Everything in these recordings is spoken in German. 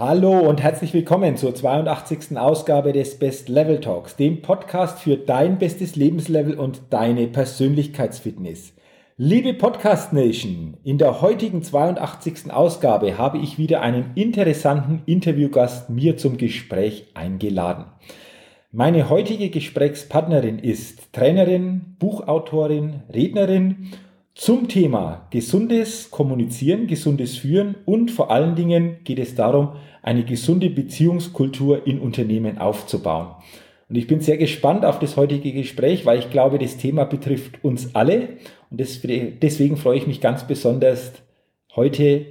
Hallo und herzlich willkommen zur 82. Ausgabe des Best Level Talks, dem Podcast für dein bestes Lebenslevel und deine Persönlichkeitsfitness. Liebe Podcast Nation, in der heutigen 82. Ausgabe habe ich wieder einen interessanten Interviewgast mir zum Gespräch eingeladen. Meine heutige Gesprächspartnerin ist Trainerin, Buchautorin, Rednerin zum Thema gesundes Kommunizieren, gesundes Führen und vor allen Dingen geht es darum, eine gesunde Beziehungskultur in Unternehmen aufzubauen. Und ich bin sehr gespannt auf das heutige Gespräch, weil ich glaube, das Thema betrifft uns alle. Und deswegen freue ich mich ganz besonders, heute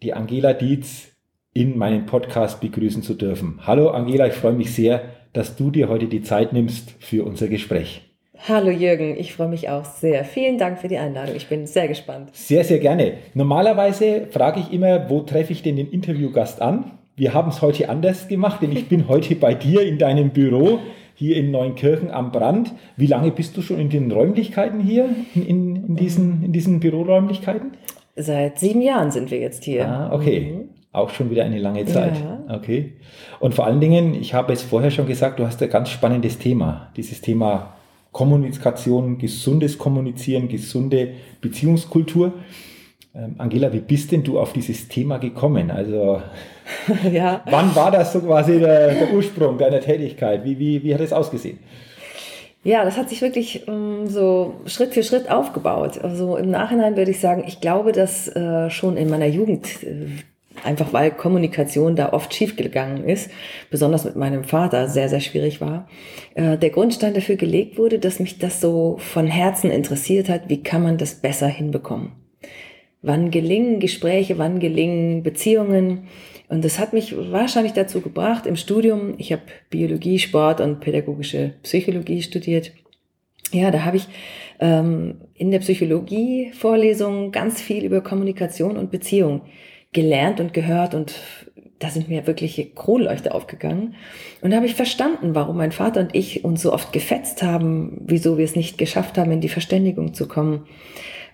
die Angela Dietz in meinem Podcast begrüßen zu dürfen. Hallo Angela, ich freue mich sehr, dass du dir heute die Zeit nimmst für unser Gespräch. Hallo Jürgen, ich freue mich auch sehr. Vielen Dank für die Einladung. Ich bin sehr gespannt. Sehr, sehr gerne. Normalerweise frage ich immer, wo treffe ich denn den Interviewgast an? Wir haben es heute anders gemacht, denn ich bin heute bei dir in deinem Büro hier in Neunkirchen am Brand. Wie lange bist du schon in den Räumlichkeiten hier, in, in, in diesen, in diesen Büroräumlichkeiten? Seit sieben Jahren sind wir jetzt hier. Ah, okay. Mhm. Auch schon wieder eine lange Zeit. Ja. Okay. Und vor allen Dingen, ich habe es vorher schon gesagt, du hast ein ganz spannendes Thema. Dieses Thema Kommunikation, gesundes Kommunizieren, gesunde Beziehungskultur. Ähm, Angela, wie bist denn du auf dieses Thema gekommen? Also ja. Wann war das so quasi der, der Ursprung deiner Tätigkeit? Wie, wie, wie hat es ausgesehen? Ja, das hat sich wirklich ähm, so Schritt für Schritt aufgebaut. Also im Nachhinein würde ich sagen, ich glaube, dass äh, schon in meiner Jugend, äh, einfach weil Kommunikation da oft schiefgegangen ist, besonders mit meinem Vater sehr, sehr schwierig war, äh, der Grundstein dafür gelegt wurde, dass mich das so von Herzen interessiert hat, wie kann man das besser hinbekommen. Wann gelingen Gespräche, wann gelingen Beziehungen, und das hat mich wahrscheinlich dazu gebracht, im Studium, ich habe Biologie, Sport und pädagogische Psychologie studiert. Ja, da habe ich ähm, in der Psychologie-Vorlesung ganz viel über Kommunikation und Beziehung gelernt und gehört und da sind mir wirkliche Kronleuchter aufgegangen. Und da habe ich verstanden, warum mein Vater und ich uns so oft gefetzt haben, wieso wir es nicht geschafft haben, in die Verständigung zu kommen.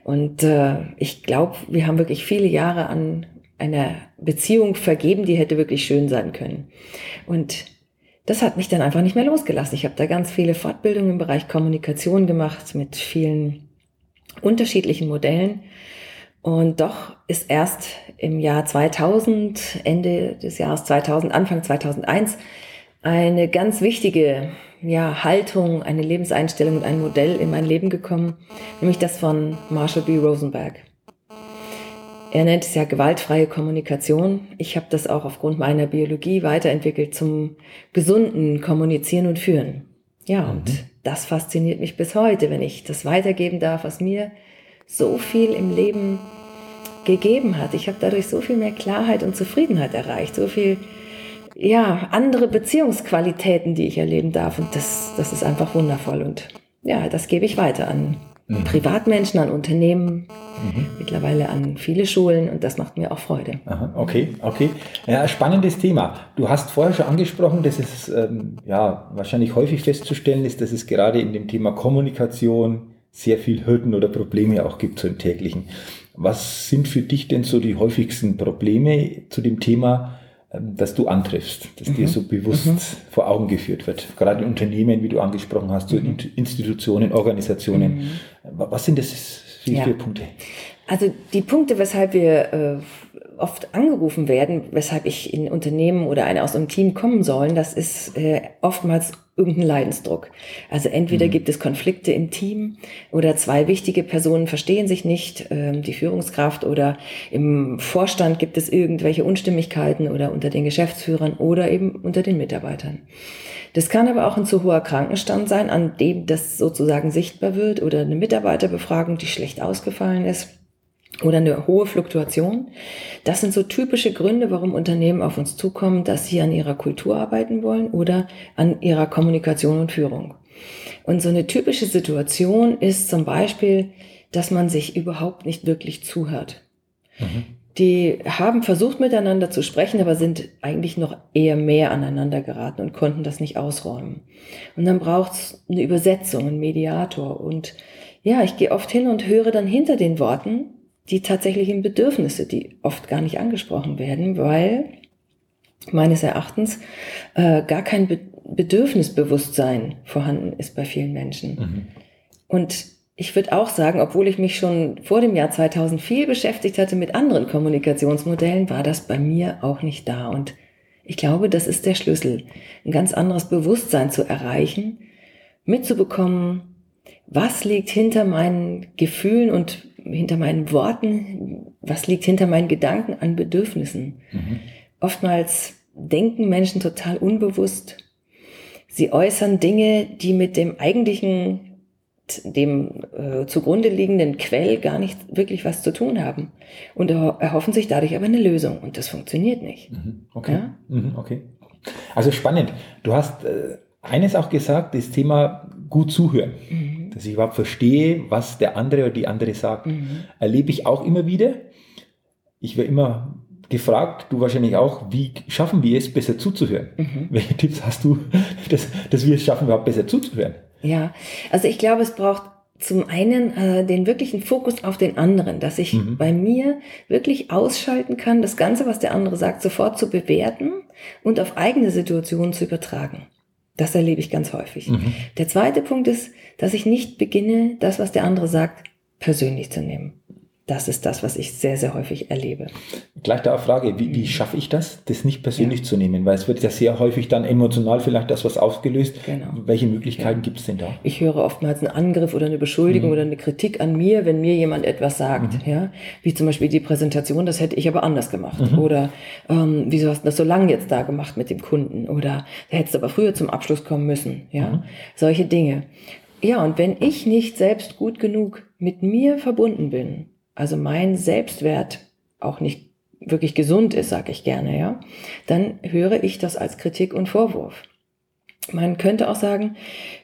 Und äh, ich glaube, wir haben wirklich viele Jahre an einer Beziehung vergeben, die hätte wirklich schön sein können. Und das hat mich dann einfach nicht mehr losgelassen. Ich habe da ganz viele Fortbildungen im Bereich Kommunikation gemacht mit vielen unterschiedlichen Modellen. Und doch ist erst im Jahr 2000, Ende des Jahres 2000, Anfang 2001, eine ganz wichtige ja, Haltung, eine Lebenseinstellung und ein Modell in mein Leben gekommen, nämlich das von Marshall B. Rosenberg. Er nennt es ja gewaltfreie Kommunikation. Ich habe das auch aufgrund meiner Biologie weiterentwickelt zum gesunden Kommunizieren und Führen. Ja, mhm. und das fasziniert mich bis heute, wenn ich das weitergeben darf, was mir so viel im Leben gegeben hat. Ich habe dadurch so viel mehr Klarheit und Zufriedenheit erreicht, so viel ja, andere Beziehungsqualitäten, die ich erleben darf. Und das, das ist einfach wundervoll. Und ja, das gebe ich weiter an mhm. Privatmenschen, an Unternehmen, mhm. mittlerweile an viele Schulen und das macht mir auch Freude. Aha, okay, okay. Ja, spannendes Thema. Du hast vorher schon angesprochen, dass es ähm, ja wahrscheinlich häufig festzustellen ist, dass es gerade in dem Thema Kommunikation sehr viel Hürden oder Probleme auch gibt so im täglichen. Was sind für dich denn so die häufigsten Probleme zu dem Thema ähm, das du antriffst, das mhm. dir so bewusst mhm. vor Augen geführt wird. Gerade in Unternehmen, wie du angesprochen hast, so mhm. Institutionen, Organisationen. Mhm. Was sind das für ja. Punkte? Also die Punkte, weshalb wir äh, oft angerufen werden, weshalb ich in Unternehmen oder eine aus einem Team kommen sollen, das ist äh, oftmals irgendein Leidensdruck. Also entweder mhm. gibt es Konflikte im Team oder zwei wichtige Personen verstehen sich nicht, ähm, die Führungskraft oder im Vorstand gibt es irgendwelche Unstimmigkeiten oder unter den Geschäftsführern oder eben unter den Mitarbeitern. Das kann aber auch ein zu hoher Krankenstand sein, an dem das sozusagen sichtbar wird oder eine Mitarbeiterbefragung, die schlecht ausgefallen ist oder eine hohe Fluktuation. Das sind so typische Gründe, warum Unternehmen auf uns zukommen, dass sie an ihrer Kultur arbeiten wollen oder an ihrer Kommunikation und Führung. Und so eine typische Situation ist zum Beispiel, dass man sich überhaupt nicht wirklich zuhört. Mhm. Die haben versucht miteinander zu sprechen, aber sind eigentlich noch eher mehr aneinander geraten und konnten das nicht ausräumen. Und dann braucht es eine Übersetzung, einen Mediator. Und ja, ich gehe oft hin und höre dann hinter den Worten die tatsächlichen Bedürfnisse, die oft gar nicht angesprochen werden, weil meines Erachtens äh, gar kein Be Bedürfnisbewusstsein vorhanden ist bei vielen Menschen. Mhm. Und ich würde auch sagen, obwohl ich mich schon vor dem Jahr 2000 viel beschäftigt hatte mit anderen Kommunikationsmodellen, war das bei mir auch nicht da. Und ich glaube, das ist der Schlüssel, ein ganz anderes Bewusstsein zu erreichen, mitzubekommen, was liegt hinter meinen Gefühlen und hinter meinen Worten, was liegt hinter meinen Gedanken an Bedürfnissen. Mhm. Oftmals denken Menschen total unbewusst. Sie äußern Dinge, die mit dem eigentlichen dem äh, zugrunde liegenden Quell gar nicht wirklich was zu tun haben und erhoffen sich dadurch aber eine Lösung und das funktioniert nicht. Mhm, okay. Ja? Mhm, okay. Also spannend. Du hast äh, eines auch gesagt, das Thema gut zuhören, mhm. Dass ich überhaupt verstehe, was der andere oder die andere sagt. Mhm. Erlebe ich auch immer wieder. Ich werde immer gefragt, du wahrscheinlich auch, wie schaffen wir es, besser zuzuhören? Mhm. Welche Tipps hast du, dass, dass wir es schaffen, überhaupt besser zuzuhören? Ja, also ich glaube, es braucht zum einen äh, den wirklichen Fokus auf den anderen, dass ich mhm. bei mir wirklich ausschalten kann, das Ganze, was der andere sagt, sofort zu bewerten und auf eigene Situationen zu übertragen. Das erlebe ich ganz häufig. Mhm. Der zweite Punkt ist, dass ich nicht beginne, das, was der andere sagt, persönlich zu nehmen. Das ist das, was ich sehr, sehr häufig erlebe. Gleich da Frage, wie, wie schaffe ich das, das nicht persönlich ja. zu nehmen? Weil es wird ja sehr häufig dann emotional vielleicht das was ausgelöst. Genau. Welche Möglichkeiten ja. gibt es denn da? Ich höre oftmals einen Angriff oder eine Beschuldigung mhm. oder eine Kritik an mir, wenn mir jemand etwas sagt. Mhm. Ja? Wie zum Beispiel die Präsentation, das hätte ich aber anders gemacht. Mhm. Oder ähm, wieso hast du das so lange jetzt da gemacht mit dem Kunden? Oder da hättest du aber früher zum Abschluss kommen müssen. Ja? Mhm. Solche Dinge. Ja, und wenn ich nicht selbst gut genug mit mir verbunden bin, also mein Selbstwert auch nicht wirklich gesund ist, sage ich gerne, ja, dann höre ich das als Kritik und Vorwurf. Man könnte auch sagen,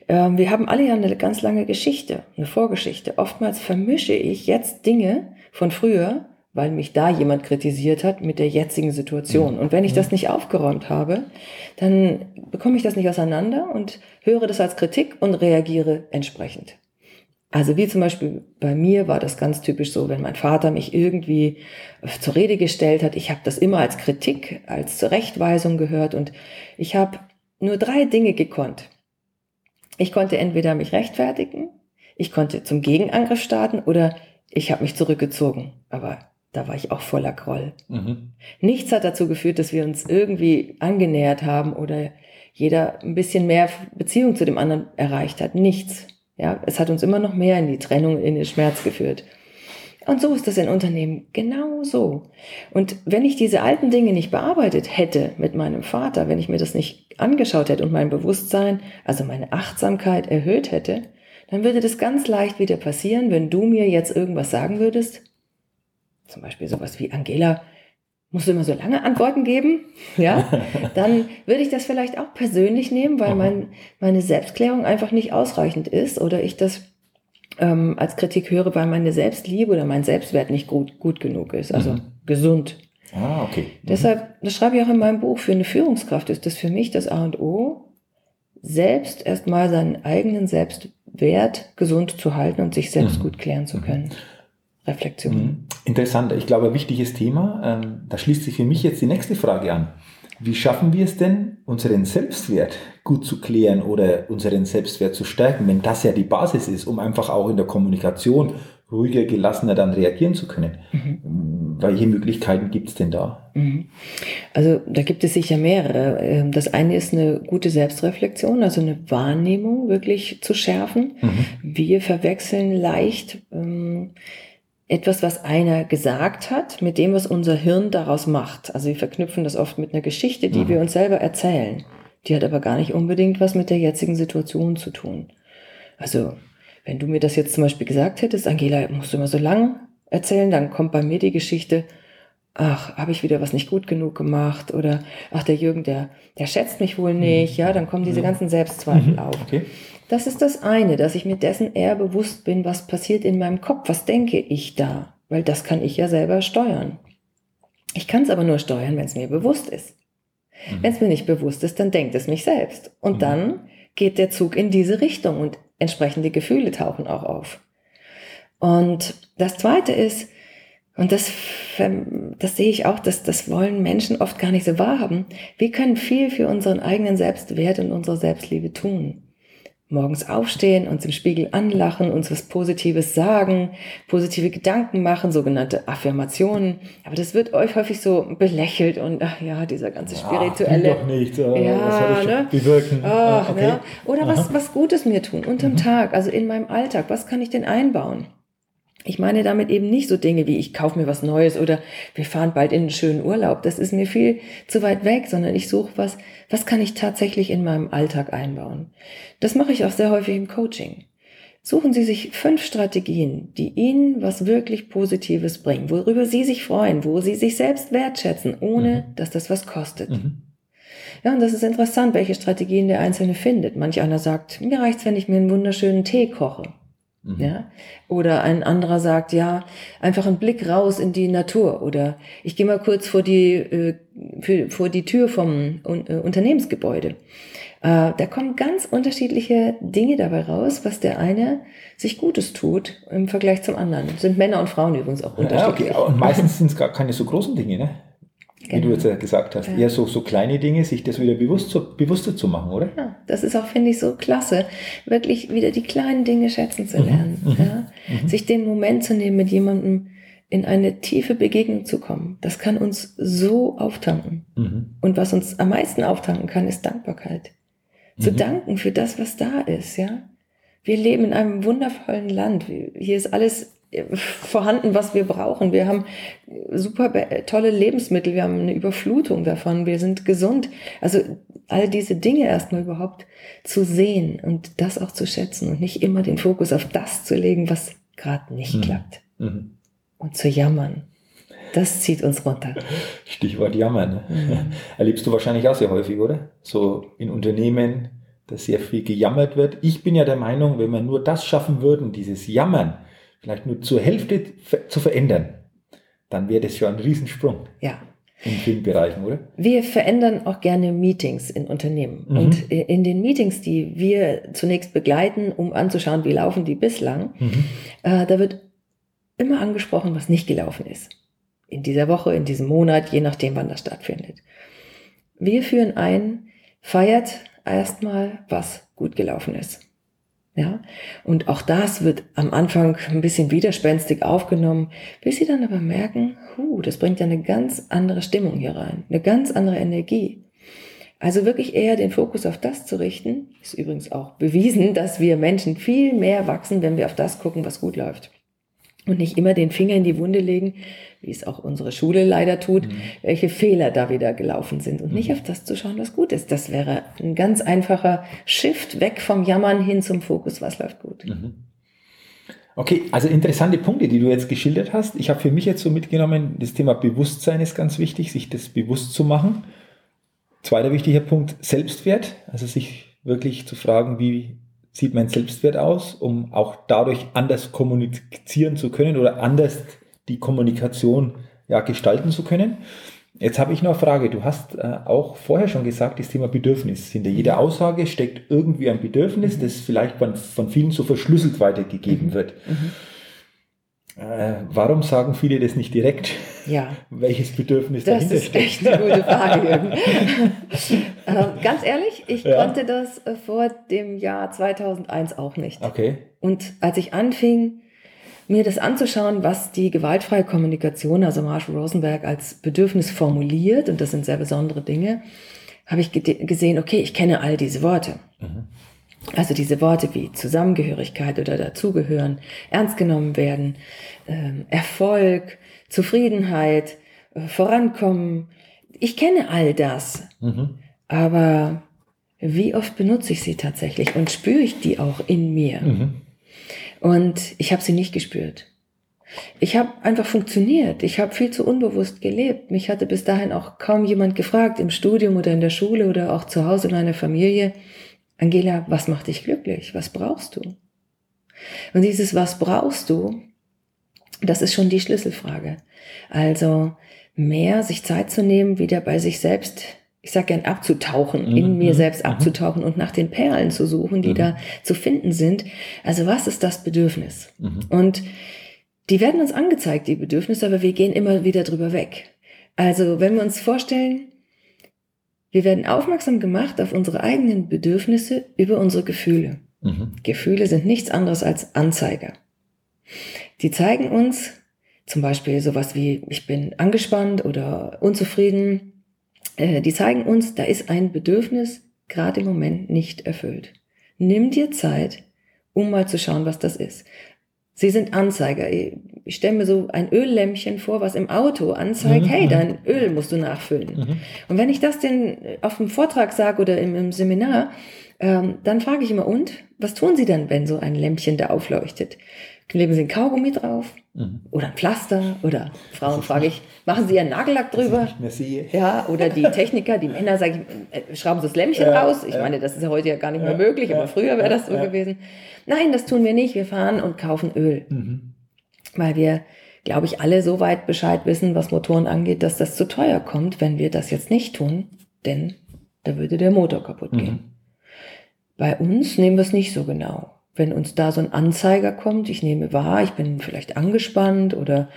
äh, wir haben alle ja eine ganz lange Geschichte, eine Vorgeschichte. Oftmals vermische ich jetzt Dinge von früher, weil mich da jemand kritisiert hat, mit der jetzigen Situation. Und wenn ich das nicht aufgeräumt habe, dann bekomme ich das nicht auseinander und höre das als Kritik und reagiere entsprechend. Also wie zum Beispiel bei mir war das ganz typisch so, wenn mein Vater mich irgendwie zur Rede gestellt hat, ich habe das immer als Kritik, als Zurechtweisung gehört und ich habe nur drei Dinge gekonnt. Ich konnte entweder mich rechtfertigen, ich konnte zum Gegenangriff starten oder ich habe mich zurückgezogen. Aber da war ich auch voller Groll. Mhm. Nichts hat dazu geführt, dass wir uns irgendwie angenähert haben oder jeder ein bisschen mehr Beziehung zu dem anderen erreicht hat. Nichts. Ja, es hat uns immer noch mehr in die Trennung, in den Schmerz geführt. Und so ist das in Unternehmen genau so. Und wenn ich diese alten Dinge nicht bearbeitet hätte mit meinem Vater, wenn ich mir das nicht angeschaut hätte und mein Bewusstsein, also meine Achtsamkeit erhöht hätte, dann würde das ganz leicht wieder passieren, wenn du mir jetzt irgendwas sagen würdest. Zum Beispiel sowas wie Angela, musst du immer so lange Antworten geben, ja, dann würde ich das vielleicht auch persönlich nehmen, weil mein, meine Selbstklärung einfach nicht ausreichend ist oder ich das ähm, als Kritik höre, weil meine Selbstliebe oder mein Selbstwert nicht gut, gut genug ist, also mhm. gesund. Ah, okay. Mhm. Deshalb, das schreibe ich auch in meinem Buch, für eine Führungskraft ist das für mich das A und O, selbst erstmal seinen eigenen Selbstwert gesund zu halten und sich selbst mhm. gut klären zu können. Mhm. Reflexion. Mhm. Interessant. Ich glaube, ein wichtiges Thema. Ähm, da schließt sich für mich jetzt die nächste Frage an. Wie schaffen wir es denn, unseren Selbstwert gut zu klären oder unseren Selbstwert zu stärken, wenn das ja die Basis ist, um einfach auch in der Kommunikation ruhiger, gelassener dann reagieren zu können? Mhm. Welche Möglichkeiten gibt es denn da? Mhm. Also da gibt es sicher mehrere. Ähm, das eine ist eine gute Selbstreflexion, also eine Wahrnehmung wirklich zu schärfen. Mhm. Wir verwechseln leicht. Ähm, etwas, was einer gesagt hat, mit dem, was unser Hirn daraus macht. Also wir verknüpfen das oft mit einer Geschichte, die mhm. wir uns selber erzählen. Die hat aber gar nicht unbedingt was mit der jetzigen Situation zu tun. Also, wenn du mir das jetzt zum Beispiel gesagt hättest, Angela, musst du immer so lang erzählen, dann kommt bei mir die Geschichte, ach, habe ich wieder was nicht gut genug gemacht oder ach, der Jürgen, der, der schätzt mich wohl nicht, ja, dann kommen diese ganzen Selbstzweifel Mhm. auf. Okay. Das ist das eine, dass ich mir dessen eher bewusst bin, was passiert in meinem Kopf, was denke ich da, weil das kann ich ja selber steuern. Ich kann es aber nur steuern, wenn es mir bewusst ist. Mhm. Wenn es mir nicht bewusst ist, dann denkt es mich selbst. Und Mhm. dann geht der Zug in diese Richtung und entsprechende Gefühle tauchen auch auf. Und das Zweite ist, und das, das sehe ich auch, dass das wollen Menschen oft gar nicht so wahrhaben. Wir können viel für unseren eigenen Selbstwert und unsere Selbstliebe tun. Morgens aufstehen, uns im Spiegel anlachen, uns was Positives sagen, positive Gedanken machen, sogenannte Affirmationen. Aber das wird euch häufig so belächelt und ach ja, dieser ganze spirituelle. Ach, doch nicht. Äh, Ja, was soll ich ne? bewirken? Ach, Äh, okay. ja. Oder was, Aha. Mhm. was Gutes mir tun, unterm Tag, also in meinem Alltag. Was kann ich denn einbauen? Ich meine damit eben nicht so Dinge wie ich kaufe mir was Neues oder wir fahren bald in einen schönen Urlaub. Das ist mir viel zu weit weg, sondern ich suche was, was kann ich tatsächlich in meinem Alltag einbauen. Das mache ich auch sehr häufig im Coaching. Suchen Sie sich fünf Strategien, die Ihnen was wirklich Positives bringen, worüber Sie sich freuen, wo Sie sich selbst wertschätzen, ohne dass das was kostet. Mhm. Ja, und das ist interessant, welche Strategien der Einzelne findet. Manch einer sagt, mir reicht's, wenn ich mir einen wunderschönen Tee koche. Mhm. Ja? Oder ein anderer sagt, ja, einfach ein Blick raus in die Natur. Oder ich gehe mal kurz vor die, äh, für, vor die Tür vom äh, Unternehmensgebäude. Äh, da kommen ganz unterschiedliche Dinge dabei raus, was der eine sich Gutes tut im Vergleich zum anderen. Sind Männer und Frauen übrigens auch Ja, unterschiedlich. okay. Und meistens sind es gar keine so großen Dinge, ne? Wie Genau. du jetzt ja gesagt hast. Ja. Eher so, so kleine Dinge, sich das wieder bewusst zu, bewusster zu machen, oder? Ja, das ist auch, finde ich, so klasse, wirklich wieder die kleinen Dinge schätzen zu Mhm, lernen. mhm, Ja? Sich den Moment zu nehmen, mit jemandem in eine tiefe Begegnung zu kommen. Das kann uns so auftanken. Mhm. Und was uns am meisten auftanken kann, ist Dankbarkeit. Zu Mhm. danken für das, was da ist, ja. Wir leben in einem wundervollen Land. Hier ist alles vorhanden, was wir brauchen. Wir haben super tolle Lebensmittel. Wir haben eine Überflutung davon. Wir sind gesund. Also all diese Dinge erstmal überhaupt zu sehen und das auch zu schätzen und nicht immer den Fokus auf das zu legen, was gerade nicht Mhm. klappt Mhm. und zu jammern. Das zieht uns runter. Stichwort Jammern. Mhm. Erlebst du wahrscheinlich auch sehr häufig, oder? So in Unternehmen, dass sehr viel gejammert wird. Ich bin ja der Meinung, wenn wir nur das schaffen würden, dieses Jammern vielleicht nur zur Hälfte zu verändern, dann wäre das schon ein Riesensprung Ja. in vielen Bereichen, oder? Wir verändern auch gerne Meetings in Unternehmen. Mhm. Und in den Meetings, die wir zunächst begleiten, um anzuschauen, wie laufen die bislang, Mhm. äh, da wird immer angesprochen, was nicht gelaufen ist. In dieser Woche, in diesem Monat, je nachdem, wann das stattfindet. Wir führen ein, feiert erstmal, was gut gelaufen ist. Ja, und auch das wird am Anfang ein bisschen widerspenstig aufgenommen, bis sie dann aber merken, huh, das bringt ja eine ganz andere Stimmung hier rein, eine ganz andere Energie. Also wirklich eher den Fokus auf das zu richten, ist übrigens auch bewiesen, dass wir Menschen viel mehr wachsen, wenn wir auf das gucken, was gut läuft. Und nicht immer den Finger in die Wunde legen, wie es auch unsere Schule leider tut, welche Fehler da wieder gelaufen sind. Und nicht auf das zu schauen, was gut ist. Das wäre ein ganz einfacher Shift weg vom Jammern hin zum Fokus, was läuft gut. Mhm. Okay, also interessante Punkte, die du jetzt geschildert hast. Ich habe für mich jetzt so mitgenommen, das Thema Bewusstsein ist ganz wichtig, sich das bewusst zu machen. Zweiter wichtiger Punkt, Selbstwert, also sich wirklich zu fragen, wie sieht mein Selbstwert aus, um auch dadurch anders kommunizieren zu können oder anders die Kommunikation ja, gestalten zu können. Jetzt habe ich noch eine Frage. Du hast äh, auch vorher schon gesagt, das Thema Bedürfnis. Hinter jeder Aussage steckt irgendwie ein Bedürfnis, das vielleicht von, von vielen so verschlüsselt weitergegeben wird. Äh, warum sagen viele das nicht direkt, Ja. welches Bedürfnis Das dahinter ist steckt? echt eine gute Frage, Jürgen. ähm, ganz ehrlich, ich Ja. konnte das äh, vor dem Jahr 2001 auch nicht. Okay. Und als ich anfing, mir das anzuschauen, was die gewaltfreie Kommunikation, also Marshall Rosenberg, als Bedürfnis formuliert, und das sind sehr besondere Dinge, habe ich gesehen, okay, ich kenne all diese Worte. Also diese Worte wie Zusammengehörigkeit oder dazugehören, ernst genommen werden, ähm, Erfolg, Zufriedenheit, äh, Vorankommen. Ich kenne all das, Mhm. aber wie oft benutze ich sie tatsächlich und spüre ich die auch in mir? Mhm. Und ich habe sie nicht gespürt. Ich habe einfach funktioniert. Ich habe viel zu unbewusst gelebt. Mich hatte bis dahin auch kaum jemand gefragt, im Studium oder in der Schule oder auch zu Hause in einer Familie, Angela, was macht dich glücklich? Was brauchst du? Und dieses Was brauchst du, das ist schon die Schlüsselfrage. Also mehr sich Zeit zu nehmen, wieder bei sich selbst, ich sag gern abzutauchen, mhm. in mir selbst mhm. abzutauchen und nach den Perlen zu suchen, die mhm. da zu finden sind. Also was ist das Bedürfnis? Mhm. Und die werden uns angezeigt, die Bedürfnisse, aber wir gehen immer wieder drüber weg. Also wenn wir uns vorstellen, wir werden aufmerksam gemacht auf unsere eigenen Bedürfnisse über unsere Gefühle. Mhm. Gefühle sind nichts anderes als Anzeiger. Die zeigen uns zum Beispiel sowas wie, ich bin angespannt oder unzufrieden. Äh, die zeigen uns, da ist ein Bedürfnis gerade im Moment nicht erfüllt. Nimm dir Zeit, um mal zu schauen, was das ist. Sie sind Anzeiger. Ich stelle mir so ein Öllämpchen vor, was im Auto anzeigt, mhm. hey, mhm. dein Öl musst du nachfüllen. Mhm. Und wenn ich das denn auf dem Vortrag sage oder im, im Seminar, ähm, dann frage ich immer, und, was tun Sie denn, wenn so ein Lämpchen da aufleuchtet? Kleben Sie ein Kaugummi drauf? Mhm. Oder ein Pflaster? Oder Frauen frage ich, machen Sie Ihren Nagellack drüber? Ich sehe. Ja, oder die Techniker, die Männer sagen, äh, schrauben Sie das Lämpchen ja, raus? Ich ja. meine, das ist ja heute ja gar nicht mehr möglich, aber früher wäre das so gewesen. Nein, das tun wir nicht. Wir fahren und kaufen Öl. Mhm. Weil wir, glaube ich, alle so weit Bescheid wissen, was Motoren angeht, dass das zu teuer kommt, wenn wir das jetzt nicht tun. Denn da würde der Motor kaputt gehen. Mhm. Bei uns nehmen wir es nicht so genau. Wenn uns da so ein Anzeiger kommt, ich nehme wahr, ich bin vielleicht angespannt oder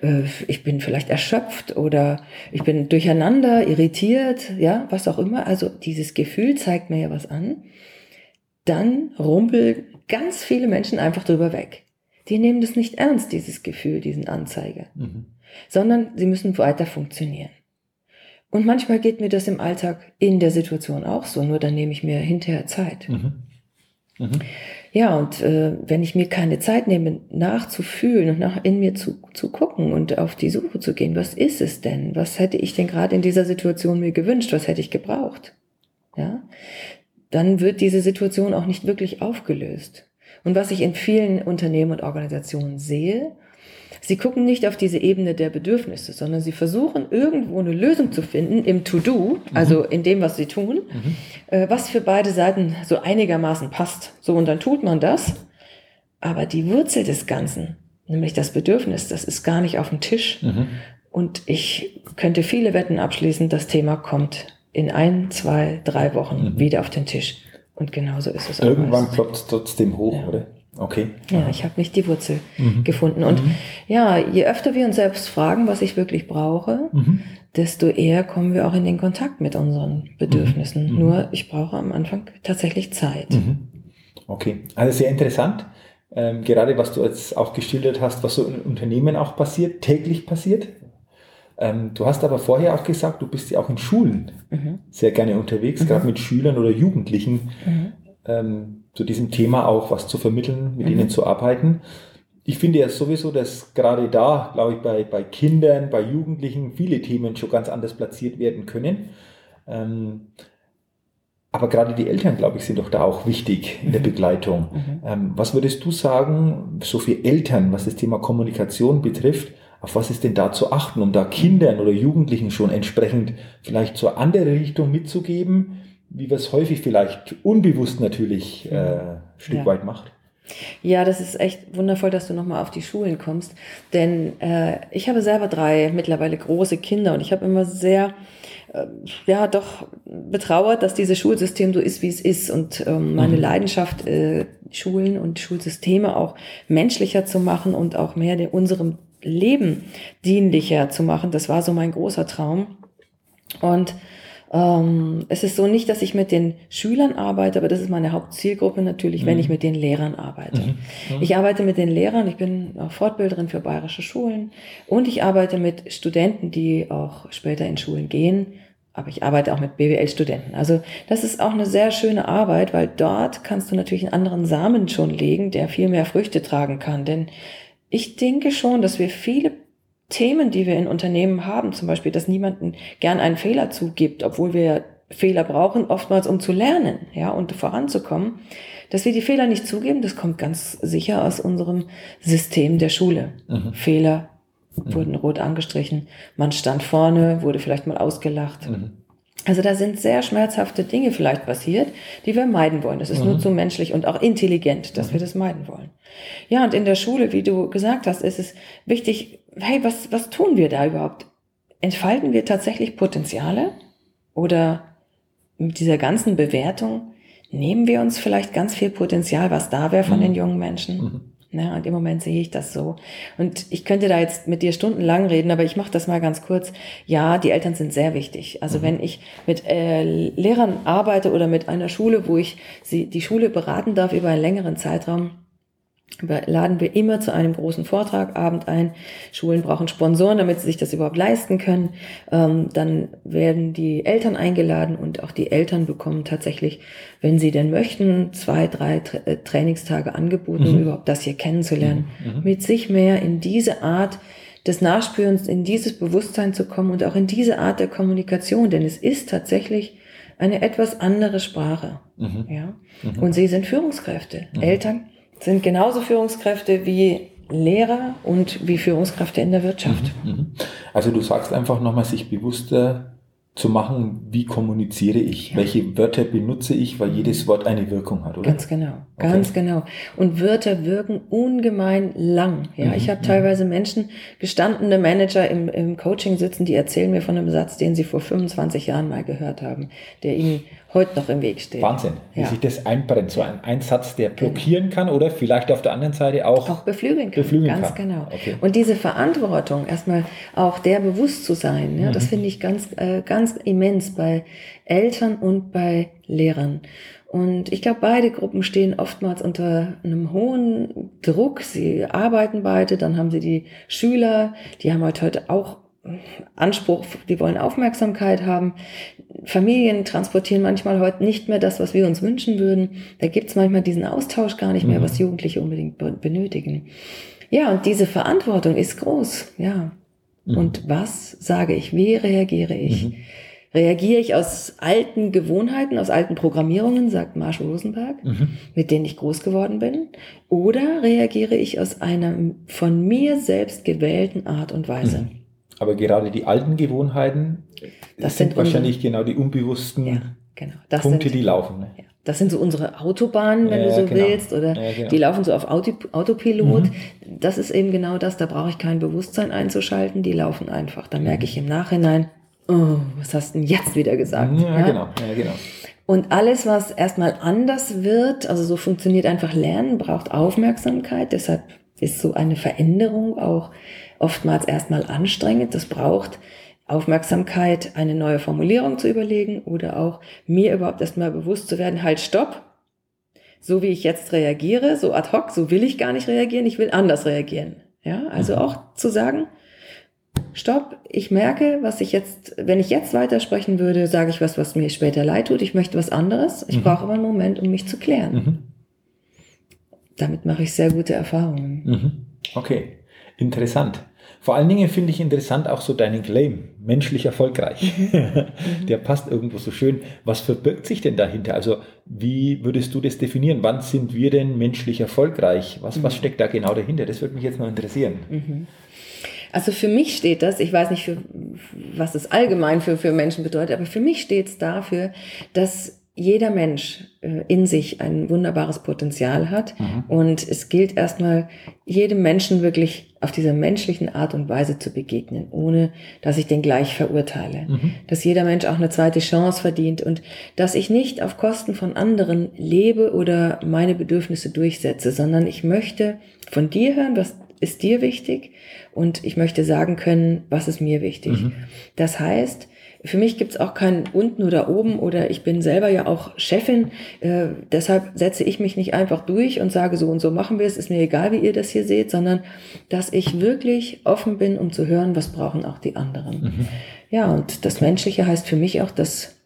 äh, ich bin vielleicht erschöpft oder ich bin durcheinander, irritiert, ja, was auch immer. Also dieses Gefühl zeigt mir ja was an. Dann rumpeln ganz viele Menschen einfach drüber weg. Die nehmen das nicht ernst, dieses Gefühl, diesen Anzeiger, mhm. sondern sie müssen weiter funktionieren. Und manchmal geht mir das im Alltag in der Situation auch so, nur dann nehme ich mir hinterher Zeit. Mhm. Mhm. Ja, und äh, wenn ich mir keine Zeit nehme, nachzufühlen und nach in mir zu, zu gucken und auf die Suche zu gehen, was ist es denn? Was hätte ich denn gerade in dieser Situation mir gewünscht? Was hätte ich gebraucht? Ja, dann wird diese Situation auch nicht wirklich aufgelöst. Und was ich in vielen Unternehmen und Organisationen sehe, sie gucken nicht auf diese Ebene der Bedürfnisse, sondern sie versuchen irgendwo eine Lösung zu finden im To-Do, also mhm. in dem, was sie tun, mhm. äh, was für beide Seiten so einigermaßen passt. So, und dann tut man das. Aber die Wurzel des Ganzen, nämlich das Bedürfnis, das ist gar nicht auf dem Tisch. Mhm. Und ich könnte viele Wetten abschließen, das Thema kommt in ein, zwei, drei Wochen mhm. wieder auf den Tisch. Und genauso ist es auch. Irgendwann ploppt es trotzdem hoch, ja. oder? Okay. Ja, ich habe nicht die Wurzel mhm. gefunden. Und mhm. ja, je öfter wir uns selbst fragen, was ich wirklich brauche, mhm. desto eher kommen wir auch in den Kontakt mit unseren Bedürfnissen. Mhm. Nur ich brauche am Anfang tatsächlich Zeit. Mhm. Okay, also sehr interessant. Ähm, gerade was du jetzt auch geschildert hast, was so in Unternehmen auch passiert, täglich passiert. Ähm, du hast aber vorher auch gesagt, du bist ja auch in Schulen mhm. sehr gerne unterwegs, gerade mit Schülern oder Jugendlichen. Ähm, zu diesem Thema auch was zu vermitteln, mit mhm. ihnen zu arbeiten. Ich finde ja sowieso, dass gerade da, glaube ich, bei, bei Kindern, bei Jugendlichen viele Themen schon ganz anders platziert werden können. Ähm, aber gerade die Eltern, glaube ich, sind doch da auch wichtig in der mhm. Begleitung. Mhm. Ähm, was würdest du sagen, so für Eltern, was das Thema Kommunikation betrifft, auf was ist denn da zu achten, um da Kindern oder Jugendlichen schon entsprechend vielleicht zur andere Richtung mitzugeben, wie wir es häufig vielleicht unbewusst natürlich äh, ein Stück ja. weit macht. Ja, das ist echt wundervoll, dass du nochmal auf die Schulen kommst. Denn äh, ich habe selber drei mittlerweile große Kinder und ich habe immer sehr, äh, ja, doch betrauert, dass dieses Schulsystem so ist, wie es ist. Und ähm, meine mhm. Leidenschaft, äh, Schulen und Schulsysteme auch menschlicher zu machen und auch mehr der, unserem Leben dienlicher zu machen, das war so mein großer Traum. Und ähm, es ist so nicht, dass ich mit den Schülern arbeite, aber das ist meine Hauptzielgruppe natürlich, mhm. wenn ich mit den Lehrern arbeite. Mhm. Mhm. Ich arbeite mit den Lehrern, ich bin Fortbilderin für bayerische Schulen und ich arbeite mit Studenten, die auch später in Schulen gehen. Aber ich arbeite auch mit BWL-Studenten. Also das ist auch eine sehr schöne Arbeit, weil dort kannst du natürlich einen anderen Samen schon legen, der viel mehr Früchte tragen kann. Denn ich denke schon, dass wir viele Themen, die wir in Unternehmen haben, zum Beispiel, dass niemanden gern einen Fehler zugibt, obwohl wir Fehler brauchen, oftmals um zu lernen, ja, und voranzukommen, dass wir die Fehler nicht zugeben, das kommt ganz sicher aus unserem System der Schule. Mhm. Fehler mhm. wurden rot angestrichen, man stand vorne, wurde vielleicht mal ausgelacht. Mhm. Also da sind sehr schmerzhafte Dinge vielleicht passiert, die wir meiden wollen. Das ist nur mhm. zu menschlich und auch intelligent, dass wir mhm. das meiden wollen. Ja, und in der Schule, wie du gesagt hast, ist es wichtig, hey, was, was tun wir da überhaupt? Entfalten wir tatsächlich Potenziale? Oder mit dieser ganzen Bewertung nehmen wir uns vielleicht ganz viel Potenzial, was da wäre von mhm. den jungen Menschen? Mhm. Ja, und im Moment sehe ich das so. Und ich könnte da jetzt mit dir stundenlang reden, aber ich mache das mal ganz kurz. Ja, die Eltern sind sehr wichtig. Also mhm. wenn ich mit äh, Lehrern arbeite oder mit einer Schule, wo ich sie die Schule beraten darf über einen längeren Zeitraum, laden wir immer zu einem großen Vortragabend ein. Schulen brauchen Sponsoren, damit sie sich das überhaupt leisten können. Ähm, dann werden die Eltern eingeladen und auch die Eltern bekommen tatsächlich, wenn sie denn möchten, zwei, drei Tra äh, Trainingstage angeboten, mhm. um überhaupt das hier kennenzulernen. Mhm. mhm. Mit sich mehr in diese Art des Nachspürens, in dieses Bewusstsein zu kommen und auch in diese Art der Kommunikation, denn es ist tatsächlich eine etwas andere Sprache. Mhm. Ja? Mhm. Und sie sind Führungskräfte. Mhm. Eltern sind genauso Führungskräfte wie Lehrer und wie Führungskräfte in der Wirtschaft. Mhm, mhm. Also du sagst einfach nochmal, sich bewusster zu machen, wie kommuniziere ich, ja. welche Wörter benutze ich, weil jedes Wort eine Wirkung hat, oder? Ganz genau, okay. ganz genau. Und Wörter wirken ungemein lang. Ja, mhm. ich habe mhm. teilweise Menschen, gestandene Manager im, im Coaching sitzen, die erzählen mir von einem Satz, den sie vor 25 Jahren mal gehört haben, der ihnen heute noch im Weg steht. Wahnsinn, wie ja. sich das einbrennt. So ein Einsatz, der genau. blockieren kann oder vielleicht auf der anderen Seite auch, auch beflügeln kann. Beflügeln ganz kann. genau. Okay. Und diese Verantwortung, erstmal auch der bewusst zu sein, ja, mhm. das finde ich ganz, äh, ganz immens bei Eltern und bei Lehrern. Und ich glaube, beide Gruppen stehen oftmals unter einem hohen Druck. Sie arbeiten beide, dann haben sie die Schüler, die haben halt heute auch Anspruch, die wollen Aufmerksamkeit haben. Familien transportieren manchmal heute nicht mehr das, was wir uns wünschen würden. Da gibt es manchmal diesen Austausch gar nicht mehr, mhm. was Jugendliche unbedingt benötigen. Ja, und diese Verantwortung ist groß, ja. Mhm. Und was sage ich? Wie reagiere ich? Mhm. Reagiere ich aus alten Gewohnheiten, aus alten Programmierungen, sagt Marshall Rosenberg, mhm. mit denen ich groß geworden bin? Oder reagiere ich aus einer von mir selbst gewählten Art und Weise? Mhm. Aber gerade die alten Gewohnheiten das sind, sind wahrscheinlich genau die unbewussten ja, genau. Punkte, sind, die laufen. Ne? Ja. Das sind so unsere Autobahnen, wenn ja, du so genau. willst, oder genau. die laufen so auf Auto, Autopilot. Mhm. Das ist eben genau das, da brauche ich kein Bewusstsein einzuschalten, die laufen einfach. Da merke ich im Nachhinein, oh, was hast du denn jetzt wieder gesagt? Ja, genau. Ja, genau. Und alles, was erstmal anders wird, also so funktioniert einfach Lernen, braucht Aufmerksamkeit. Deshalb ist so eine Veränderung auch oftmals erstmal anstrengend. Das braucht Aufmerksamkeit, eine neue Formulierung zu überlegen oder auch mir überhaupt erstmal bewusst zu werden, halt stopp. So wie ich jetzt reagiere, so ad hoc, so will ich gar nicht reagieren, ich will anders reagieren. Ja, also mhm. auch zu sagen, stopp, ich merke, was ich jetzt, wenn ich jetzt weitersprechen würde, sage ich was, was mir später leid tut, ich möchte was anderes, ich mhm. brauche aber einen Moment, um mich zu klären. Mhm. Damit mache ich sehr gute Erfahrungen. Mhm. Okay, interessant. Vor allen Dingen finde ich interessant auch so deinen Claim, menschlich erfolgreich. Mhm. Der passt irgendwo so schön. Was verbirgt sich denn dahinter? Also wie würdest du das definieren? Wann sind wir denn menschlich erfolgreich? Was, was mhm. steckt da genau dahinter? Das würde mich jetzt mal interessieren. Also für mich steht das, ich weiß nicht, für, was es allgemein für, für Menschen bedeutet, aber für mich steht es dafür, dass jeder Mensch äh, in sich ein wunderbares Potenzial hat. Mhm. Und es gilt erstmal, jedem Menschen wirklich auf dieser menschlichen Art und Weise zu begegnen, ohne dass ich den gleich verurteile. Mhm. Dass jeder Mensch auch eine zweite Chance verdient und dass ich nicht auf Kosten von anderen lebe oder meine Bedürfnisse durchsetze, sondern ich möchte von dir hören, was ist dir wichtig und ich möchte sagen können, was ist mir wichtig. Mhm. Das heißt, für mich gibt's auch kein unten oder oben oder ich bin selber ja auch Chefin. Äh, deshalb setze ich mich nicht einfach durch und sage, so und so machen wir es, ist mir egal, wie ihr das hier seht, sondern dass ich wirklich offen bin, um zu hören, was brauchen auch die anderen. Mhm. Ja, und das Menschliche heißt für mich auch, dass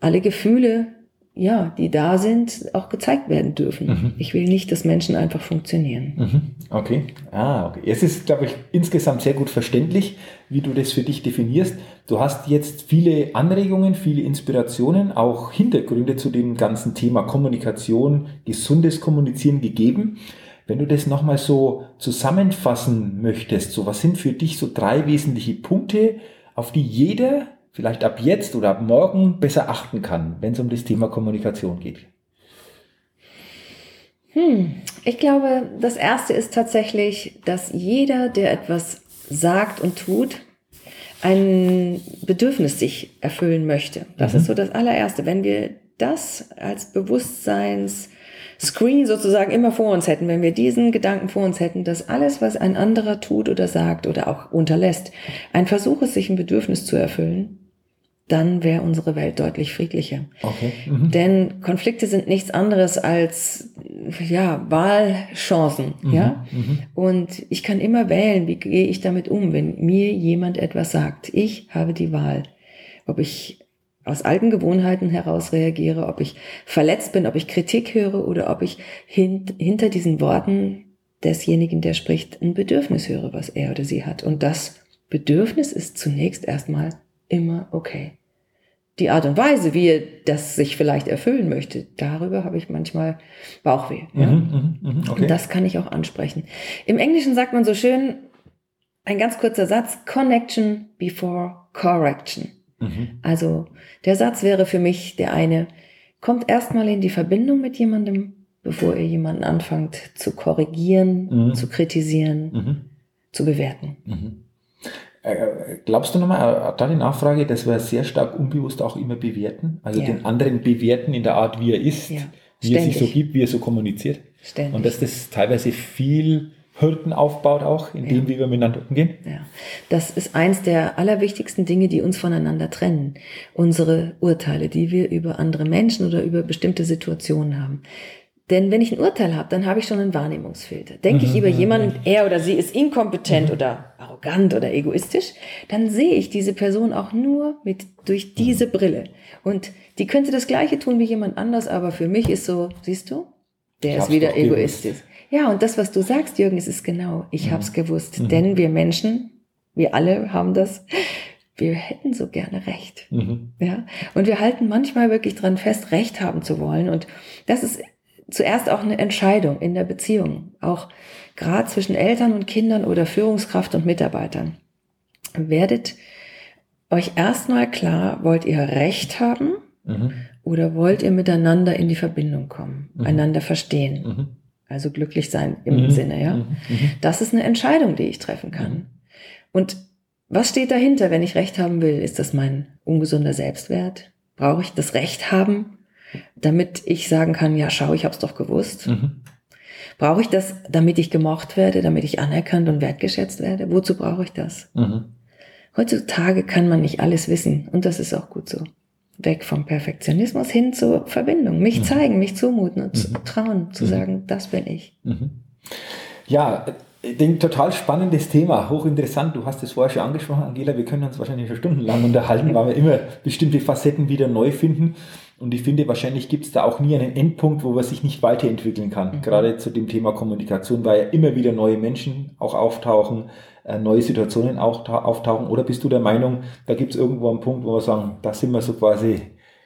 alle Gefühle ja, die da sind, auch gezeigt werden dürfen. Mhm. Ich will nicht, dass Menschen einfach funktionieren. Mhm. Okay. Ah, okay. Es ist, glaube ich, insgesamt sehr gut verständlich, wie du das für dich definierst. Du hast jetzt viele Anregungen, viele Inspirationen, auch Hintergründe zu dem ganzen Thema Kommunikation, gesundes Kommunizieren gegeben. Wenn du das nochmal so zusammenfassen möchtest, so was sind für dich so drei wesentliche Punkte, auf die jeder vielleicht ab jetzt oder ab morgen besser achten kann, wenn es um das Thema Kommunikation geht? Hm. Ich glaube, das Erste ist tatsächlich, dass jeder, der etwas sagt und tut, ein Bedürfnis sich erfüllen möchte. Das mhm. ist so das allererste. Wenn wir das als Bewusstseins Screen sozusagen immer vor uns hätten, wenn wir diesen Gedanken vor uns hätten, dass alles, was ein anderer tut oder sagt oder auch unterlässt, ein Versuch ist, sich ein Bedürfnis zu erfüllen, dann wäre unsere Welt deutlich friedlicher. Okay. Mhm. Denn Konflikte sind nichts anderes als ja Wahlchancen, mhm. ja. Mhm. Und ich kann immer wählen, wie gehe ich damit um, wenn mir jemand etwas sagt. Ich habe die Wahl, ob ich aus alten Gewohnheiten heraus reagiere, ob ich verletzt bin, ob ich Kritik höre oder ob ich hint, hinter diesen Worten desjenigen, der spricht, ein Bedürfnis höre, was er oder sie hat. Und das Bedürfnis ist zunächst erstmal immer okay. Die Art und Weise, wie er das sich vielleicht erfüllen möchte, darüber habe ich manchmal Bauchweh. Ja? Mhm, mh, mh, okay. Und das kann ich auch ansprechen. Im Englischen sagt man so schön, ein ganz kurzer Satz, Connection before Correction. Mhm. Also der Satz wäre für mich der eine, kommt erstmal in die Verbindung mit jemandem, bevor ihr jemanden anfangt zu korrigieren, mhm. zu kritisieren, mhm. zu bewerten. Äh, glaubst du nochmal, äh, da die Nachfrage, dass wir sehr stark unbewusst auch immer bewerten? Also ja. den anderen bewerten in der Art, wie er ist, ja. wie er sich so gibt, wie er so kommuniziert? Ständig. Und dass das teilweise viel Hürden aufbaut auch, in dem, ja. wie wir miteinander umgehen? Ja, das ist eins der allerwichtigsten Dinge, die uns voneinander trennen. Unsere Urteile, die wir über andere Menschen oder über bestimmte Situationen haben. Denn wenn ich ein Urteil habe, dann habe ich schon einen Wahrnehmungsfilter. Denke ich mhm. über jemanden, er oder sie ist inkompetent mhm. oder arrogant oder egoistisch, dann sehe ich diese Person auch nur mit durch diese Brille. Und die könnte das Gleiche tun wie jemand anders, aber für mich ist so, siehst du, der ist wieder egoistisch. Ja, und das, was du sagst, Jürgen, es ist genau, ich mhm. habe es gewusst. Mhm. Denn wir Menschen, wir alle haben das, wir hätten so gerne Recht. Mhm. Ja, und wir halten manchmal wirklich dran fest, Recht haben zu wollen. Und das ist zuerst auch eine Entscheidung in der Beziehung, auch gerade zwischen Eltern und Kindern oder Führungskraft und Mitarbeitern. Werdet euch erstmal klar, wollt ihr Recht haben mhm. oder wollt ihr miteinander in die Verbindung kommen, mhm. einander verstehen? Mhm. Also glücklich sein im mhm. Sinne, ja. Mhm. Mhm. Das ist eine Entscheidung, die ich treffen kann. Und was steht dahinter, wenn ich Recht haben will? Ist das mein ungesunder Selbstwert? Brauche ich das Recht haben? Damit ich sagen kann, ja, schau, ich habe es doch gewusst. Mhm. Brauche ich das, damit ich gemocht werde, damit ich anerkannt und wertgeschätzt werde? Wozu brauche ich das? Mhm. Heutzutage kann man nicht alles wissen und das ist auch gut so. Weg vom Perfektionismus hin zur Verbindung. Mich mhm. zeigen, mich zumuten und mhm. trauen, zu mhm. sagen, das bin ich. Mhm. Ja, ich denke, total spannendes Thema, hochinteressant. Du hast es vorher schon angesprochen, Angela. Wir können uns wahrscheinlich schon stundenlang unterhalten, weil wir immer bestimmte Facetten wieder neu finden. Und ich finde, wahrscheinlich gibt es da auch nie einen Endpunkt, wo man sich nicht weiterentwickeln kann. Mhm. Gerade zu dem Thema Kommunikation, weil ja immer wieder neue Menschen auch auftauchen, äh, neue Situationen auch auftauchen. Oder bist du der Meinung, da gibt es irgendwo einen Punkt, wo wir sagen, da sind wir so quasi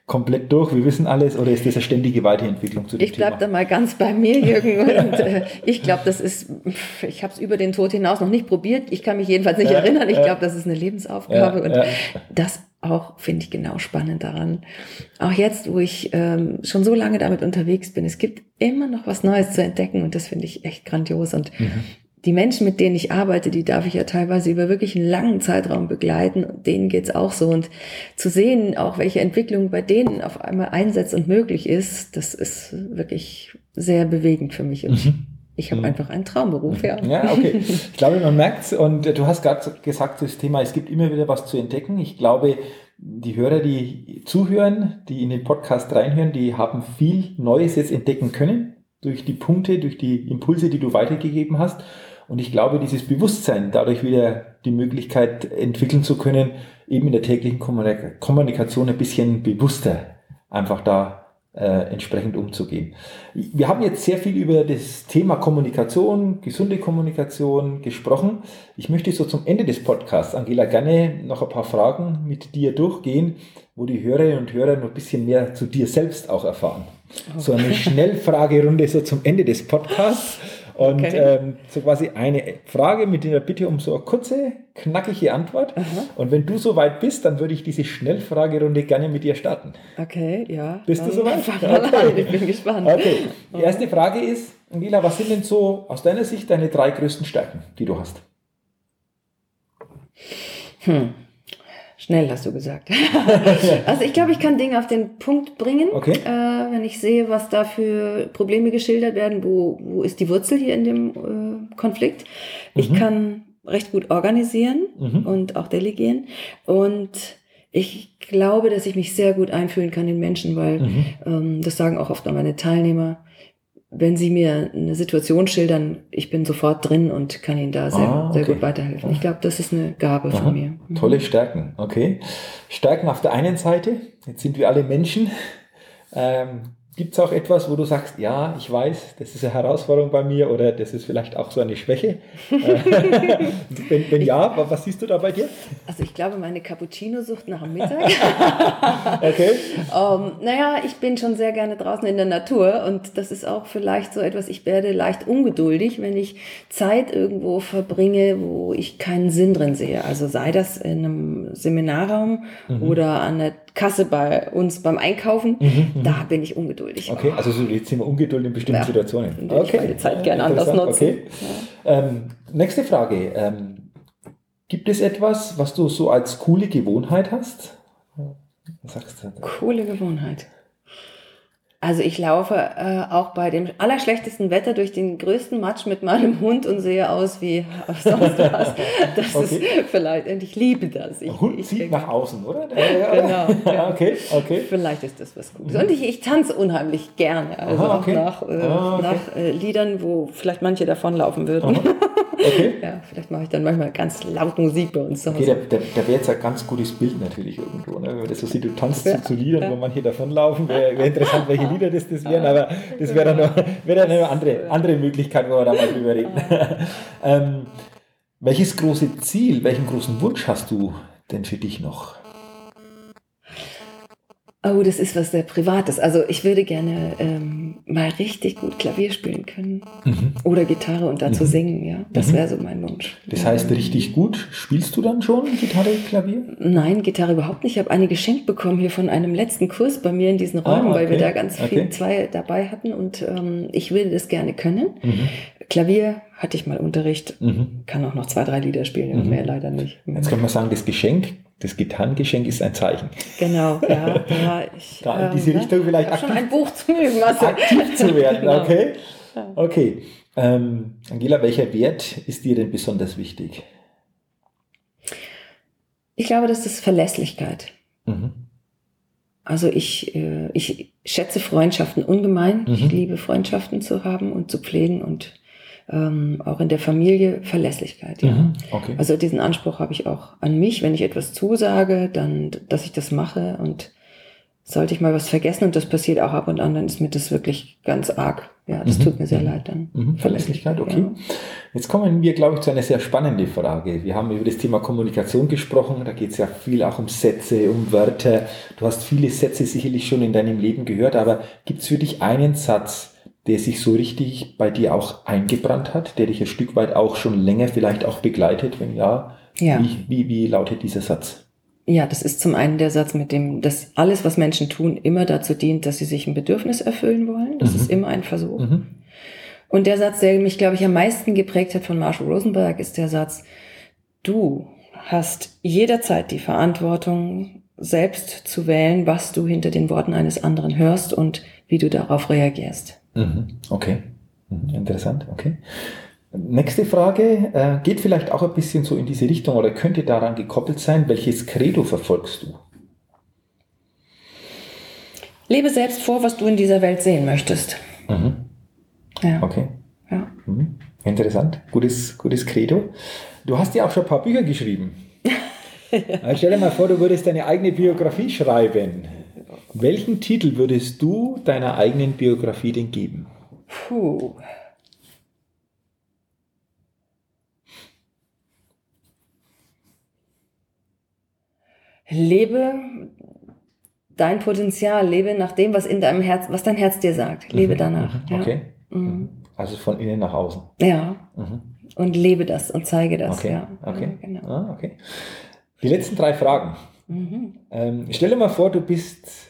komplett durch, wir wissen alles, oder ist das eine ständige Weiterentwicklung zu dem Ich bleibe da mal ganz bei mir, Jürgen. Und äh, ich glaube, das ist, ich habe es über den Tod hinaus noch nicht probiert. Ich kann mich jedenfalls nicht ja, erinnern. Ich glaube, das ist eine Lebensaufgabe. Ja, und ja. das auch finde ich genau spannend daran. Auch jetzt, wo ich ähm, schon so lange damit unterwegs bin, es gibt immer noch was Neues zu entdecken und das finde ich echt grandios. Und mhm. Die Menschen, mit denen ich arbeite, die darf ich ja teilweise über wirklich einen langen Zeitraum begleiten und denen geht's auch so. Und zu sehen, auch welche Entwicklung bei denen auf einmal einsetzt und möglich ist, das ist wirklich sehr bewegend für mich. Und mhm. Ich habe mhm. einfach einen Traumberuf, ja. Ja, okay. Ich glaube, man merkt es und du hast gerade gesagt, das Thema, es gibt immer wieder was zu entdecken. Ich glaube, die Hörer, die zuhören, die in den Podcast reinhören, die haben viel Neues jetzt entdecken können durch die Punkte, durch die Impulse, die du weitergegeben hast. Und ich glaube, dieses Bewusstsein, dadurch wieder die Möglichkeit entwickeln zu können, eben in der täglichen Kommunikation ein bisschen bewusster einfach da äh, entsprechend umzugehen. Wir haben jetzt sehr viel über das Thema Kommunikation, gesunde Kommunikation gesprochen. Ich möchte so zum Ende des Podcasts, Angela, gerne noch ein paar Fragen mit dir durchgehen, wo die Hörerinnen und Hörer noch ein bisschen mehr zu dir selbst auch erfahren. Okay. So eine Schnellfragerunde so zum Ende des Podcasts. Und okay. ähm, so quasi eine Frage mit der Bitte um so eine kurze, knackige Antwort. Aha. Und wenn du soweit bist, dann würde ich diese Schnellfragerunde gerne mit dir starten. Okay, ja. Bist du soweit? Okay. Ich bin gespannt. Okay. Die erste Frage ist, Angela, was sind denn so aus deiner Sicht deine drei größten Stärken, die du hast? Hm. Schnell hast du gesagt. also ich glaube, ich kann Dinge auf den Punkt bringen, okay. äh, wenn ich sehe, was da für Probleme geschildert werden, wo, wo ist die Wurzel hier in dem äh, Konflikt. Ich mhm. kann recht gut organisieren mhm. und auch delegieren. Und ich glaube, dass ich mich sehr gut einfühlen kann in Menschen, weil mhm. ähm, das sagen auch oft meine Teilnehmer wenn Sie mir eine Situation schildern, ich bin sofort drin und kann Ihnen da sehr, ah, okay. sehr gut weiterhelfen. Ich glaube, das ist eine Gabe Aha. von mir. Mhm. Tolle Stärken, okay. Stärken auf der einen Seite, jetzt sind wir alle Menschen. Ähm, Gibt es auch etwas, wo du sagst, ja, ich weiß, das ist eine Herausforderung bei mir oder das ist vielleicht auch so eine Schwäche? wenn, wenn ja, was siehst du da bei dir? Also ich glaube, meine Cappuccino-Sucht nach dem Mittag. okay. um, ähm, naja, ich bin schon sehr gerne draußen in der Natur und das ist auch vielleicht so etwas, ich werde leicht ungeduldig, wenn ich Zeit irgendwo verbringe, wo ich keinen Sinn drin sehe. Also sei das in einem Seminarraum mhm. oder an der Kasse bei uns beim Einkaufen, mhm, mhm. da bin ich ungeduldig. Okay, also so, jetzt sind wir ungeduldig in bestimmten ja, Situationen. Okay. Ich meine Zeit gerne anders nutzen. Okay. Ja. Ähm, nächste Frage. Ähm, gibt es etwas, was du so als coole Gewohnheit hast? Was sagst du? Coole Gewohnheit. Also ich laufe äh, auch bei dem allerschlechtesten Wetter durch den größten Matsch mit meinem Hund und sehe aus wie sonst was. Das okay. ist vielleicht, und ich liebe das. Ich, Hund ich, zieht ich, nach außen, oder? genau. Ja. okay, okay. Vielleicht ist das was Gutes. Und ich, ich tanze unheimlich gerne. Also Aha, okay. auch nach, äh, ah, okay. nach äh, Liedern, wo vielleicht manche davonlaufen würden. Okay. ja, vielleicht mache ich dann manchmal ganz laut Musik bei uns zu Hause. Okay, da, da, da wäre jetzt ein ganz gutes Bild natürlich irgendwo. Ne? Wenn man das so sieht, du tanzt ja. zu, Liedern, ja. wo manche davonlaufen. Wäre wär interessant, welche Lieder das, das wären, aber das wäre dann, noch, wär dann eine andere, andere Möglichkeit, wo wir da mal drüber reden. ähm, welches große Ziel, welchen großen Wunsch hast du denn für dich noch? Oh, das ist was sehr Privates. Also ich würde gerne ähm, mal richtig gut Klavier spielen können. Mhm. Oder Gitarre und dazu mhm. singen, ja. Das mhm. wäre so mein Wunsch. Das heißt, richtig gut spielst du dann schon Gitarre, Klavier? Nein, Gitarre überhaupt nicht. Ich habe eine geschenkt bekommen hier von einem letzten Kurs bei mir in diesen Räumen, ah, okay. weil wir da ganz okay. viel zwei dabei hatten und ähm, ich würde das gerne können. Mhm. Klavier hatte ich mal Unterricht, mhm. kann auch noch zwei, drei Lieder spielen, mhm. mehr leider nicht. Jetzt kann man sagen, das Geschenk das Gitarrengeschenk ist ein Zeichen. Genau, ja. ja ich, da in diese ähm, Richtung vielleicht aktiv, schon ein Buch zu üben, also. aktiv zu werden, genau. okay? Okay. Ähm, Angela, welcher Wert ist dir denn besonders wichtig? Ich glaube, das ist Verlässlichkeit. Mhm. Also ich, äh, ich schätze Freundschaften ungemein. Mhm. Ich liebe Freundschaften zu haben und zu pflegen und ähm, auch in der Familie Verlässlichkeit. Ja. Mhm, okay. Also diesen Anspruch habe ich auch an mich, wenn ich etwas zusage, dann, dass ich das mache und sollte ich mal was vergessen und das passiert auch ab und an, dann ist mir das wirklich ganz arg. Ja, das mhm. tut mir sehr leid dann. Mhm. Verlässlichkeit, okay. Ja. Jetzt kommen wir, glaube ich, zu einer sehr spannenden Frage. Wir haben über das Thema Kommunikation gesprochen. Da geht es ja viel auch um Sätze, um Wörter. Du hast viele Sätze sicherlich schon in deinem Leben gehört, aber gibt es für dich einen Satz, der sich so richtig bei dir auch eingebrannt hat, der dich ein Stück weit auch schon länger vielleicht auch begleitet? Wenn ja, ja. Wie, wie, wie lautet dieser Satz? Ja, das ist zum einen der Satz mit dem, dass alles, was Menschen tun, immer dazu dient, dass sie sich ein Bedürfnis erfüllen wollen. Das mhm. ist immer ein Versuch. Mhm. Und der Satz, der mich, glaube ich, am meisten geprägt hat von Marshall Rosenberg, ist der Satz, du hast jederzeit die Verantwortung, selbst zu wählen, was du hinter den Worten eines anderen hörst und wie du darauf reagierst. Mhm. Okay, mhm. interessant, okay. Nächste Frage äh, geht vielleicht auch ein bisschen so in diese Richtung oder könnte daran gekoppelt sein, welches Credo verfolgst du? Lebe selbst vor, was du in dieser Welt sehen möchtest. Mhm. Ja. Okay. Ja. Mhm. Interessant. Gutes, gutes Credo. Du hast ja auch schon ein paar Bücher geschrieben. ja. Stell dir mal vor, du würdest deine eigene Biografie schreiben. Welchen Titel würdest du deiner eigenen Biografie denn geben? Puh. Lebe dein Potenzial, lebe nach dem, was in deinem Herz, was dein Herz dir sagt. Lebe Mhm, danach. mhm, Ja. Okay. Mhm. Also von innen nach außen. ja. Mhm. Und lebe das und zeige das. Okay. Ja. Okay. Ja, genau. Ah, okay. Die letzten drei Fragen. Mhm. Ähm, stell dir mal vor, du bist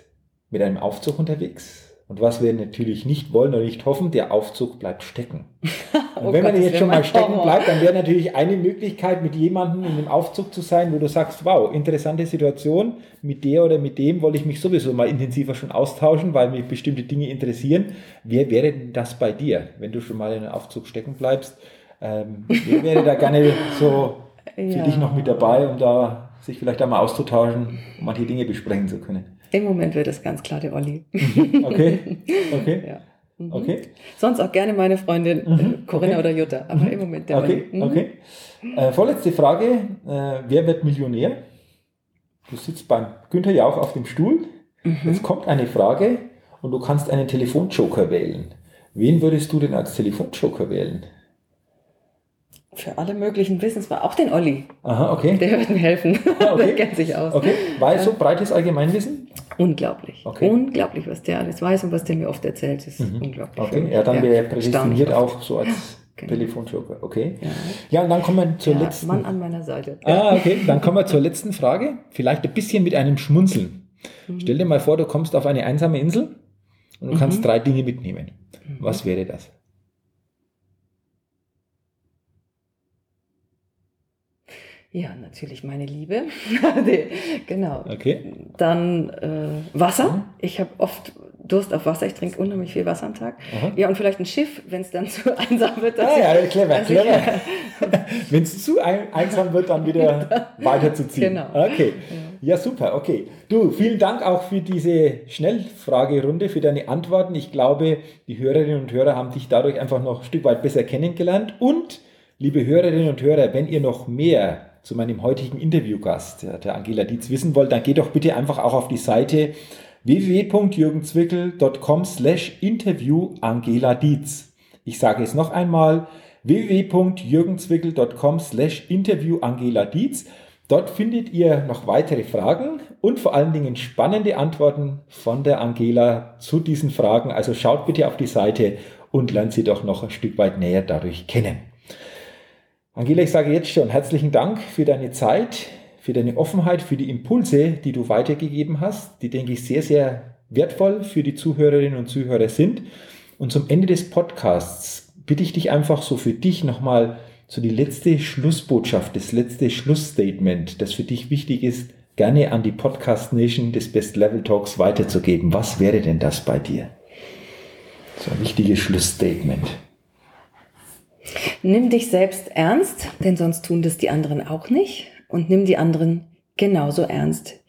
mit einem Aufzug unterwegs. Und was wir natürlich nicht wollen oder nicht hoffen, der Aufzug bleibt stecken. Und Oh wenn Gott, man jetzt schon mal stecken Horror. bleibt, dann wäre natürlich eine Möglichkeit, mit jemandem in dem Aufzug zu sein, wo du sagst, wow, interessante Situation, mit der oder mit dem wollte ich mich sowieso mal intensiver schon austauschen, weil mich bestimmte Dinge interessieren. Wer wäre denn das bei dir, wenn du schon mal in einem Aufzug stecken bleibst? Ähm, wer wäre da gerne so für Ja. dich noch mit dabei, um da sich vielleicht einmal auszutauschen, um manche Dinge besprechen zu können? Im Moment wird es ganz klar der Olli. Okay, okay, ja. Mhm. okay. Sonst auch gerne meine Freundin äh, Mhm. Corinna Okay. oder Jutta, aber im Moment der Okay, Olli. Mhm. okay. Äh, vorletzte Frage. Äh, wer wird Millionär? Du sitzt beim Günther Jauch auf dem Stuhl. Mhm. Jetzt kommt eine Frage und du kannst einen Telefonjoker wählen. Wen würdest du denn als Telefonjoker wählen? Für alle möglichen Wissens war auch den Olli. Aha, okay. Der wird mir helfen. Ah, okay. Der kennt sich aus. Okay, weil so breites Allgemeinwissen? Unglaublich. Okay. Unglaublich, was der alles weiß und was der mir oft erzählt. ist Mhm. unglaublich. Okay, ja, dann wäre er prädestiniert auch so als Genau. Telefonjoker. Okay. Ja. Ja, und dann kommen wir zur Ja, letzten Mann an meiner Seite. Ah, okay. Dann kommen wir zur letzten Frage. Vielleicht ein bisschen mit einem Schmunzeln. Mhm. Stell dir mal vor, du kommst auf eine einsame Insel und du Mhm. kannst drei Dinge mitnehmen. Was wäre das? Ja, natürlich meine Liebe. Genau. Okay. Dann äh, Wasser. Ich habe oft Durst auf Wasser. Ich trinke unheimlich viel Wasser am Tag. Aha. Ja, und vielleicht ein Schiff, wenn es dann zu einsam wird. Ah, ja, ich- clever, ich- clever. Wenn es zu ein, einsam wird, dann wieder weiterzuziehen. Genau. Okay. Ja, super. Okay. Du, vielen Dank auch für diese Schnellfragerunde, für deine Antworten. Ich glaube, die Hörerinnen und Hörer haben dich dadurch einfach noch ein Stück weit besser kennengelernt. Und, liebe Hörerinnen und Hörer, wenn ihr noch mehr zu meinem heutigen Interviewgast, der Angela Dietz, wissen wollt, dann geht doch bitte einfach auch auf die Seite www.jürgenzwickel.com slash interview Angela Dietz. Ich sage es noch einmal, www.jürgenzwickel.com slash interview Angela Dietz. Dort findet ihr noch weitere Fragen und vor allen Dingen spannende Antworten von der Angela zu diesen Fragen. Also schaut bitte auf die Seite und lernt sie doch noch ein Stück weit näher dadurch kennen. Angela, ich sage jetzt schon herzlichen Dank für deine Zeit, für deine Offenheit, für die Impulse, die du weitergegeben hast, die, denke ich, sehr, sehr wertvoll für die Zuhörerinnen und Zuhörer sind. Und zum Ende des Podcasts bitte ich dich einfach so für dich nochmal so die letzte Schlussbotschaft, das letzte Schlussstatement, das für dich wichtig ist, gerne an die Podcast Nation des Best Level Talks weiterzugeben. Was wäre denn das bei dir? So ein wichtiges Schlussstatement. Nimm dich selbst ernst, denn sonst tun das die anderen auch nicht. Und nimm die anderen genauso ernst,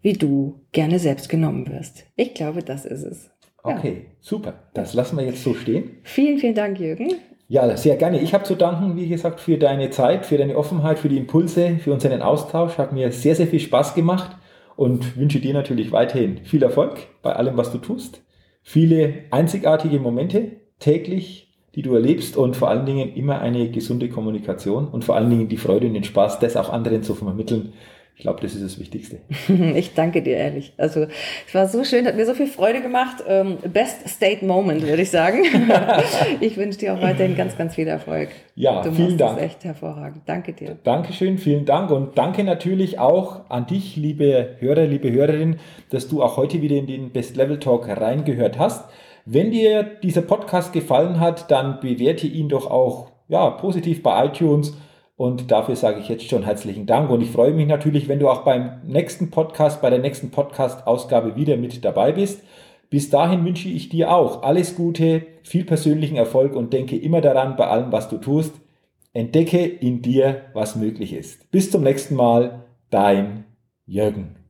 wie du gerne selbst genommen wirst. Ich glaube, das ist es. Ja. Okay, super. Das lassen wir jetzt so stehen. Vielen, vielen Dank, Jürgen. Ja, sehr gerne. Ich habe zu danken, wie gesagt, für deine Zeit, für deine Offenheit, für die Impulse, für unseren Austausch. Hat mir sehr, sehr viel Spaß gemacht und wünsche dir natürlich weiterhin viel Erfolg bei allem, was du tust. Viele einzigartige Momente täglich, die du erlebst und vor allen Dingen immer eine gesunde Kommunikation und vor allen Dingen die Freude und den Spaß, das auch anderen zu vermitteln. Ich glaube, das ist das Wichtigste. Ich danke dir ehrlich. Also es war so schön, hat mir so viel Freude gemacht. Ähm, Best State Moment, würde ich sagen. Ich wünsche dir auch weiterhin ganz, ganz viel Erfolg. Ja, du vielen machst Dank. Das echt hervorragend. Danke dir. Dankeschön, vielen Dank und danke natürlich auch an dich, liebe Hörer, liebe Hörerin, dass du auch heute wieder in den Best Level Talk reingehört hast. Wenn dir dieser Podcast gefallen hat, dann bewerte ihn doch auch ja, positiv bei iTunes und dafür sage ich jetzt schon herzlichen Dank und ich freue mich natürlich, wenn du auch beim nächsten Podcast, bei der nächsten Podcast-Ausgabe wieder mit dabei bist. Bis dahin wünsche ich dir auch alles Gute, viel persönlichen Erfolg und denke immer daran, bei allem, was du tust, entdecke in dir, was möglich ist. Bis zum nächsten Mal, dein Jürgen.